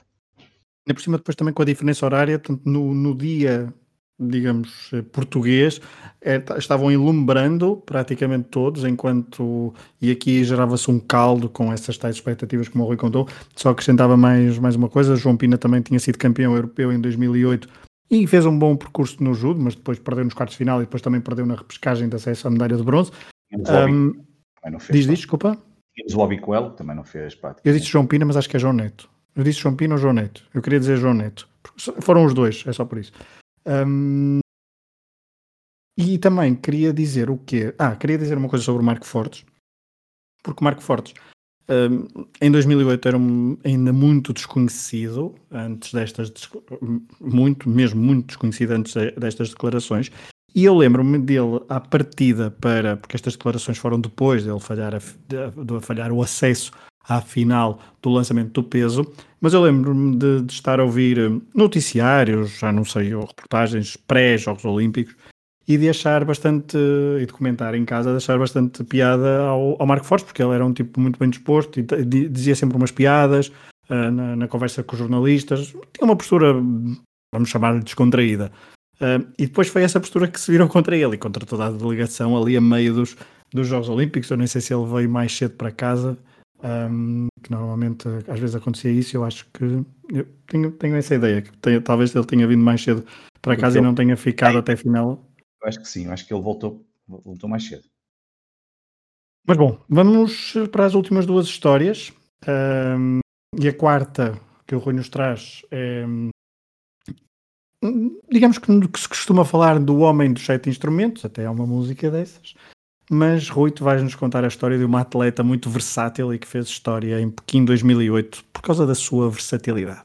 E por cima, depois também com a diferença horária, no, no dia, digamos, eh, português, é, estavam ilumbrando praticamente todos, enquanto. E aqui gerava-se um caldo com essas tais expectativas, como o Rui contou. Só acrescentava mais, mais uma coisa: João Pina também tinha sido campeão europeu em 2008 e fez um bom percurso no judo, mas depois perdeu nos quartos de final e depois também perdeu na repescagem da acesso à medalha de bronze. Um, diz, diz, desculpa. o Bobby Coelho também não fez. Eu disse João Pina, mas acho que é João Neto. Eu disse João Pina ou João Neto? Eu queria dizer João Neto. Foram os dois, é só por isso. Um, e também queria dizer o quê? Ah, queria dizer uma coisa sobre o Marco Fortes. Porque o Marco Fortes, um, em 2008, era um, ainda muito desconhecido, antes destas, muito, mesmo muito desconhecido antes destas declarações. E eu lembro-me dele à partida para, porque estas declarações foram depois dele falhar, a, de, de falhar o acesso à final do lançamento do peso, mas eu lembro-me de, de, estar a ouvir eh, noticiários, já não sei, ou reportagens pré-Jogos Olímpicos, e de achar bastante, e de comentar em casa, de achar bastante piada ao, ao Marco Fortes, porque ele era um tipo muito bem disposto e dizia sempre umas piadas uh, na, na, conversa com os jornalistas, tinha uma postura, vamos chamar-lhe descontraída. Uh, e depois foi essa postura que se viram contra ele e contra toda a delegação ali a meio dos, dos Jogos Olímpicos. Eu nem sei se ele veio mais cedo para casa, um, que normalmente às vezes acontecia isso. Eu acho que eu tenho, tenho essa ideia que tenha, talvez ele tenha vindo mais cedo para casa e não tenha ficado é. até a final. Eu acho que sim, eu acho que ele voltou, voltou mais cedo. Mas bom, vamos para as últimas duas histórias. Um, e a quarta que o Rui nos traz é. Digamos que, que se costuma falar do homem dos sete instrumentos, até há uma música dessas. Mas Rui, tu vais nos contar a história de uma atleta muito versátil e que fez história em Pequim 2008 por causa da sua versatilidade.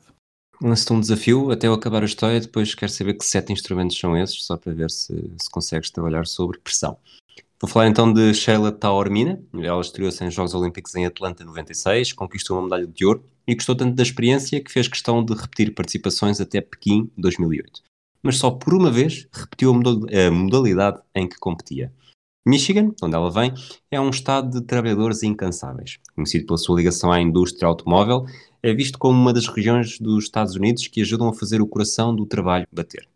Lança-te um desafio até eu acabar a história, depois quero saber que sete instrumentos são esses, só para ver se, se consegues trabalhar sobre pressão. Vou falar então de Sheila Taormina. Ela estreou-se em Jogos Olímpicos em Atlanta 96, conquistou uma medalha de ouro e gostou tanto da experiência que fez questão de repetir participações até Pequim 2008. Mas só por uma vez repetiu a modalidade em que competia. Michigan, onde ela vem, é um estado de trabalhadores incansáveis. Conhecido pela sua ligação à indústria automóvel, é visto como uma das regiões dos Estados Unidos que ajudam a fazer o coração do trabalho bater.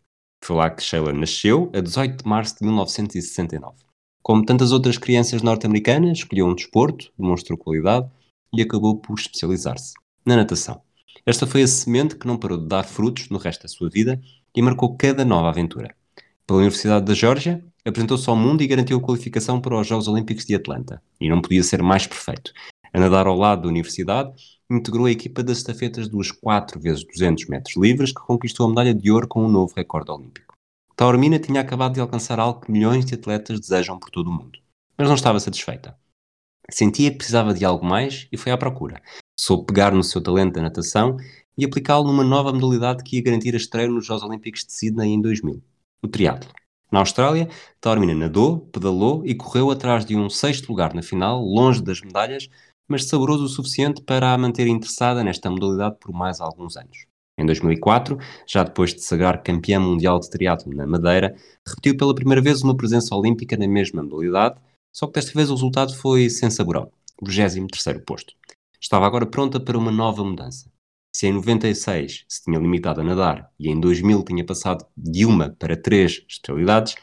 Foi lá que Sheila nasceu, a 18 de março de 1969. Como tantas outras crianças norte-americanas, escolheu um desporto, demonstrou qualidade e acabou por especializar-se na natação. Esta foi a semente que não parou de dar frutos no resto da sua vida e marcou cada nova aventura. Pela Universidade da Geórgia, apresentou-se ao mundo e garantiu a qualificação para os Jogos Olímpicos de Atlanta. E não podia ser mais perfeito. A nadar ao lado da universidade, integrou a equipa das estafetas dos 4 vezes 200 metros livres, que conquistou a medalha de ouro com um novo recorde olímpico. Taormina tinha acabado de alcançar algo que milhões de atletas desejam por todo o mundo. Mas não estava satisfeita. Sentia que precisava de algo mais e foi à procura. Soube pegar no seu talento da natação e aplicá-lo numa nova modalidade que ia garantir a estreia nos Jogos Olímpicos de Sydney em 2000, o triatlo. Na Austrália, Taormina nadou, pedalou e correu atrás de um sexto lugar na final, longe das medalhas, mas saboroso o suficiente para a manter interessada nesta modalidade por mais alguns anos. Em 2004, já depois de sagrar campeã mundial de triatlo na Madeira, repetiu pela primeira vez uma presença olímpica na mesma modalidade, só que desta vez o resultado foi sem saborão, 23º posto. Estava agora pronta para uma nova mudança. Se em 96 se tinha limitado a nadar e em 2000 tinha passado de uma para três especialidades,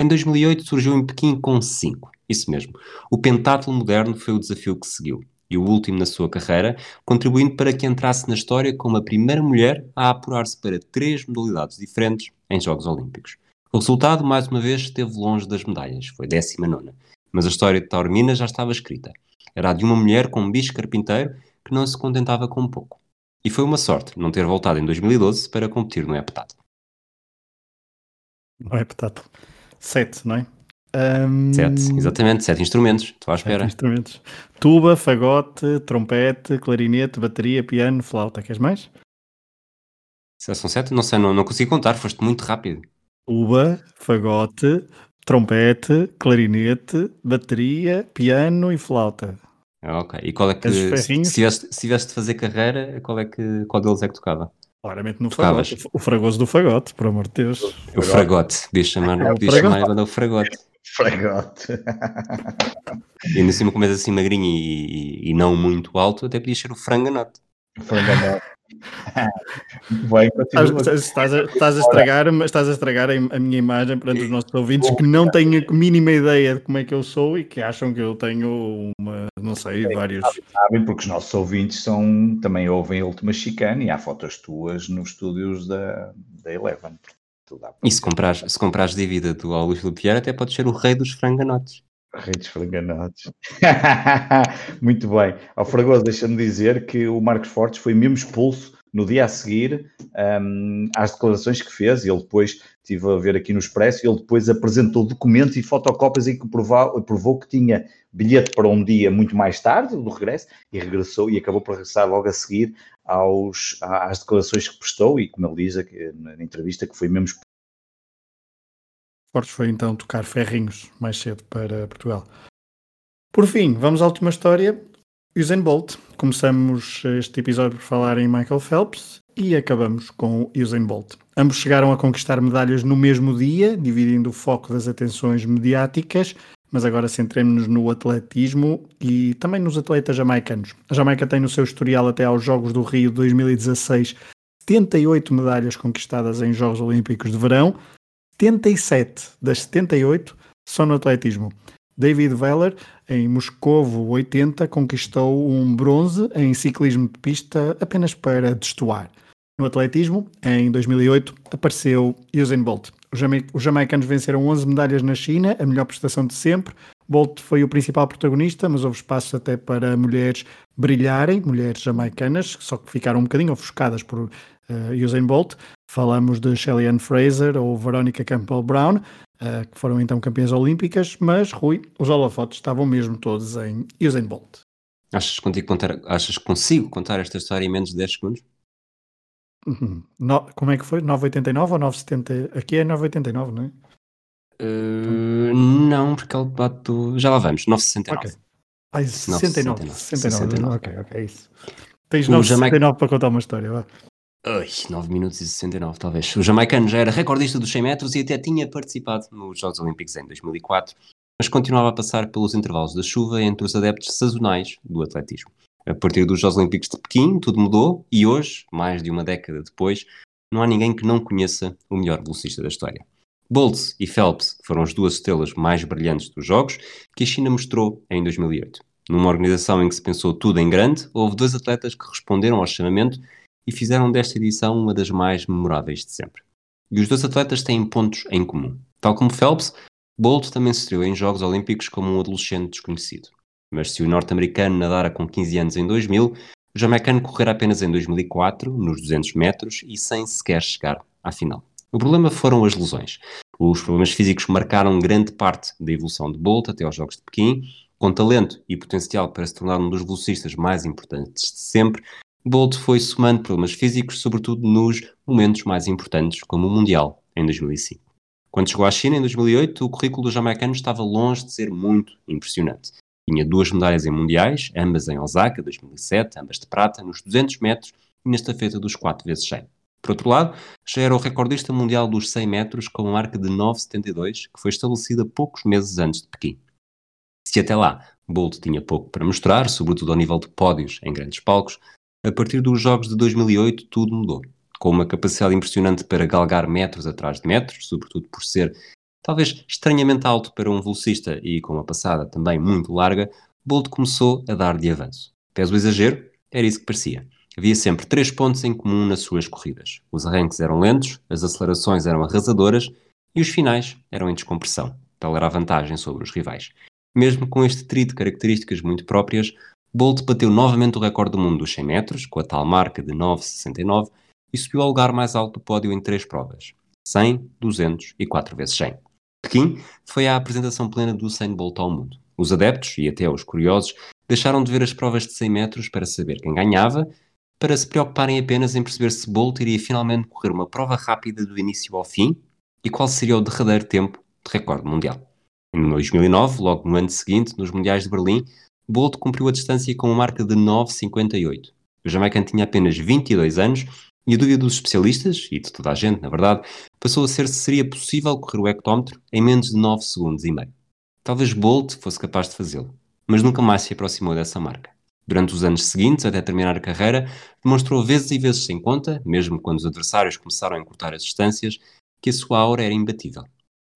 em 2008 surgiu em Pequim com cinco. Isso mesmo. O pentatlo moderno foi o desafio que seguiu e o último na sua carreira, contribuindo para que entrasse na história como a primeira mulher a apurar-se para três modalidades diferentes em Jogos Olímpicos. O resultado, mais uma vez, esteve longe das medalhas, foi 19. Mas a história de Taormina já estava escrita. Era a de uma mulher com um bicho carpinteiro que não se contentava com pouco. E foi uma sorte não ter voltado em 2012 para competir no heptato. No heptato. Sete, não é? Um... Sete, exatamente, sete instrumentos. Estou à espera. Sete instrumentos. Tuba, fagote, trompete, clarinete, bateria, piano, flauta. Queres mais? Se são sete, não sei, não, não consigo contar, foste muito rápido. Tuba, fagote, trompete, clarinete, bateria, piano e flauta. Ah, ok. E qual é que. Se, se, tivesse, se tivesse de fazer carreira, qual, é que, qual deles é que tocava? Claramente no Tocavas. fagote. O fragoso do fagote, por amor de Deus. O fragote. Podias chamar, é chamar o fragote. Fragote. E ainda cima começa assim magrinho e, e, e, não muito alto, até podia ser o franganote. Franganote. Bem, estás, estás, a, estás, a estragar, estás a estragar a minha imagem perante os nossos ouvintes que não têm a mínima ideia de como é que eu sou e que acham que eu tenho uma, não sei, Sim, vários. Sabem, porque os nossos ouvintes são, também ouvem a última chicane e há fotos tuas nos estúdios da, da Eleven. E se comprares, se comprares dívida do Augusto Lupier, até pode ser o rei dos franganotes. Rei dos franganotes. Muito bem. Ao Fragoso, deixa-me dizer que o Marcos Fortes foi mesmo expulso no dia a seguir um, às declarações que fez, ele depois estive a ver aqui no Expresso, ele depois apresentou documentos e fotocópias em que provou, provou que tinha bilhete para um dia muito mais tarde do regresso e regressou e acabou por regressar logo a seguir aos, às declarações que prestou e como ele diz aqui, na entrevista que foi mesmo Fortes foi então tocar ferrinhos mais cedo para Portugal. Por fim, vamos à última história, Usain Bolt. Começamos este episódio por falar em Michael Phelps e acabamos com Usain Bolt. Ambos chegaram a conquistar medalhas no mesmo dia, dividindo o foco das atenções mediáticas, mas agora centremos-nos no atletismo e também nos atletas jamaicanos. A Jamaica tem no seu historial até aos Jogos do Rio 2016 78 medalhas conquistadas em Jogos Olímpicos de Verão, 77 das 78 são no atletismo. David Veller, em Moscovo 80, conquistou um bronze em ciclismo de pista apenas para destoar. No atletismo, em 2008, apareceu Usain Bolt. Os jamaicanos venceram 11 medalhas na China, a melhor prestação de sempre. Bolt foi o principal protagonista, mas houve espaço até para mulheres brilharem, mulheres jamaicanas, só que ficaram um bocadinho ofuscadas por uh, Usain Bolt. Falamos de Shelly Ann Fraser ou Veronica Campbell Brown, uh, que foram então campeãs olímpicas, mas Rui, os holofotes estavam mesmo todos em Usain Bolt. Achas, contar, achas que consigo contar esta história em menos de 10 segundos? Uhum. No, como é que foi? 9,89 ou 9,70? Aqui é 9,89, não é? Uh, não, porque ele bate. Já lá vamos, 9,69. Ok. Ai, 69. 69. 69. 69. Ok, ok, é isso. Tens 9,69 Jamaica... para contar uma história, vá. Ai, 9 minutos e 69, talvez. O jamaicano já era recordista dos 100 metros e até tinha participado nos Jogos Olímpicos em 2004, mas continuava a passar pelos intervalos da chuva entre os adeptos sazonais do atletismo. A partir dos Jogos Olímpicos de Pequim, tudo mudou e hoje, mais de uma década depois, não há ninguém que não conheça o melhor velocista da história. Bolt e Phelps foram as duas estrelas mais brilhantes dos Jogos que a China mostrou em 2008. Numa organização em que se pensou tudo em grande, houve dois atletas que responderam ao chamamento e fizeram desta edição uma das mais memoráveis de sempre. E os dois atletas têm pontos em comum. Tal como Phelps, Bolt também se estreou em Jogos Olímpicos como um adolescente desconhecido. Mas se o norte-americano nadara com 15 anos em 2000, o jamaicano correrá apenas em 2004, nos 200 metros, e sem sequer chegar à final. O problema foram as lesões. Os problemas físicos marcaram grande parte da evolução de Bolt até aos Jogos de Pequim. Com talento e potencial para se tornar um dos velocistas mais importantes de sempre, Bolt foi somando problemas físicos, sobretudo nos momentos mais importantes, como o Mundial, em 2005. Quando chegou à China, em 2008, o currículo do jamaicano estava longe de ser muito impressionante. Tinha duas medalhas em mundiais, ambas em Osaka, 2007, ambas de prata, nos 200 metros e na estafeta dos 4 vezes 100. Por outro lado, já era o recordista mundial dos 100 metros com uma marca de 9,72, que foi estabelecida poucos meses antes de Pequim. Se até lá Bolt tinha pouco para mostrar, sobretudo ao nível de pódios em grandes palcos, a partir dos Jogos de 2008 tudo mudou. Com uma capacidade impressionante para galgar metros atrás de metros, sobretudo por ser Talvez estranhamente alto para um velocista e com uma passada também muito larga, Bolt começou a dar de avanço. Pese o exagero, era isso que parecia. Havia sempre três pontos em comum nas suas corridas. Os arranques eram lentos, as acelerações eram arrasadoras e os finais eram em descompressão. Tal era a vantagem sobre os rivais. Mesmo com este trio de características muito próprias, Bolt bateu novamente o recorde do mundo dos 100 metros, com a tal marca de 9,69, e subiu ao lugar mais alto do pódio em três provas: 100, 200 e 4 vezes 100. Pequim foi a apresentação plena do Usain Bolt ao mundo. Os adeptos, e até os curiosos, deixaram de ver as provas de 100 metros para saber quem ganhava, para se preocuparem apenas em perceber se Bolt iria finalmente correr uma prova rápida do início ao fim e qual seria o derradeiro tempo de recorde mundial. Em 2009, logo no ano seguinte, nos Mundiais de Berlim, Bolt cumpriu a distância com uma marca de 9,58. O jamaicano tinha apenas 22 anos e a dúvida dos especialistas, e de toda a gente, na verdade, passou a ser se seria possível correr o hectómetro em menos de 9 segundos e meio. Talvez Bolt fosse capaz de fazê-lo, mas nunca mais se aproximou dessa marca. Durante os anos seguintes, até terminar a carreira, demonstrou vezes e vezes sem conta, mesmo quando os adversários começaram a encurtar as distâncias, que a sua aura era imbatível.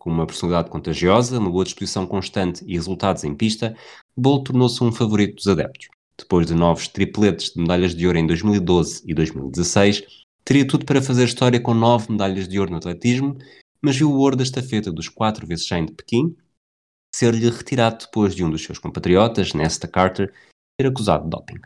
Com uma personalidade contagiosa, uma boa disposição constante e resultados em pista, Bolt tornou-se um favorito dos adeptos. Depois de novos tripletes de medalhas de ouro em 2012 e 2016, Teria tudo para fazer história com nove medalhas de ouro no atletismo, mas viu o ouro da estafeta dos 4 vezes 100 de Pequim ser-lhe retirado depois de um dos seus compatriotas, Nesta Carter, ser acusado de doping.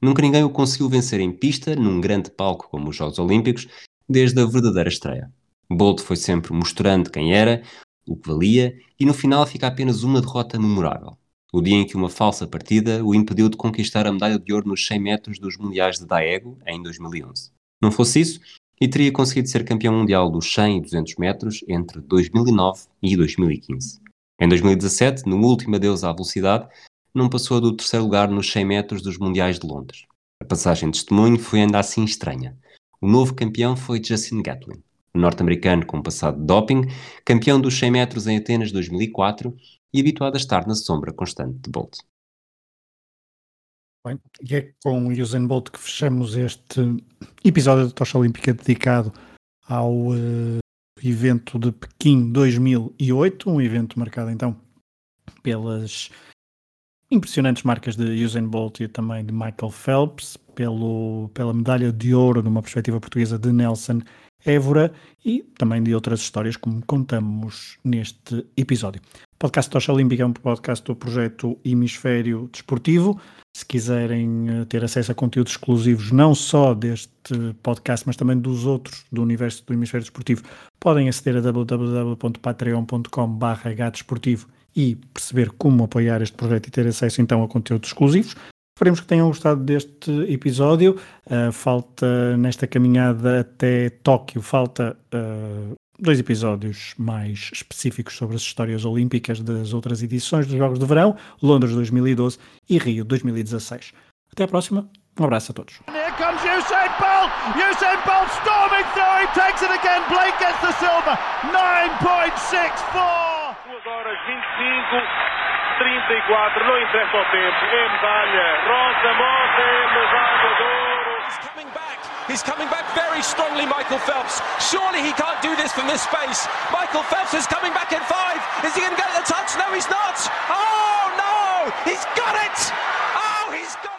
Nunca ninguém o conseguiu vencer em pista, num grande palco como os Jogos Olímpicos, desde a verdadeira estreia. Bolt foi sempre mostrando quem era, o que valia, e no final fica apenas uma derrota memorável. O dia em que uma falsa partida o impediu de conquistar a medalha de ouro nos 100 metros dos Mundiais de Daegu em 2011. Não fosse isso, e teria conseguido ser campeão mundial dos 100 e 200 metros entre 2009 e 2015. Em 2017, no último adeus à velocidade, não passou do terceiro lugar nos 100 metros dos Mundiais de Londres. A passagem de testemunho foi ainda assim estranha. O novo campeão foi Justin Gatlin, norte-americano com passado de doping, campeão dos 100 metros em Atenas 2004 e habituado a estar na sombra constante de Bolt. Bem, e é com Usain Bolt que fechamos este episódio da Tocha Olímpica dedicado ao uh, evento de Pequim 2008, um evento marcado então pelas impressionantes marcas de Usain Bolt e também de Michael Phelps, pelo, pela medalha de ouro numa perspectiva portuguesa de Nelson Évora e também de outras histórias como contamos neste episódio. O podcast Tocha Olímpica é um podcast do projeto Hemisfério Desportivo. Se quiserem eh, ter acesso a conteúdos exclusivos, não só deste podcast, mas também dos outros do universo do Hemisfério Desportivo, podem aceder a www.patreon.com.br e perceber como apoiar este projeto e ter acesso então a conteúdos exclusivos. Esperemos que tenham gostado deste episódio. Uh, falta nesta caminhada até Tóquio, falta uh, dois episódios mais específicos sobre as histórias olímpicas das outras edições dos Jogos de Verão, Londres 2012 e Rio 2016. Até a próxima, um abraço a todos. Here comes Usain Bolt! Usain Bolt storming through, he takes it again, Blake gets the silver, 9.64! 2 horas 25, 34, não interessa o tempo, é medalha, Rosa medalha de ouro! He's coming back very strongly, Michael Phelps. Surely he can't do this from this space. Michael Phelps is coming back in five. Is he going to get the touch? No, he's not. Oh, no! he's got it. Oh, He's got it!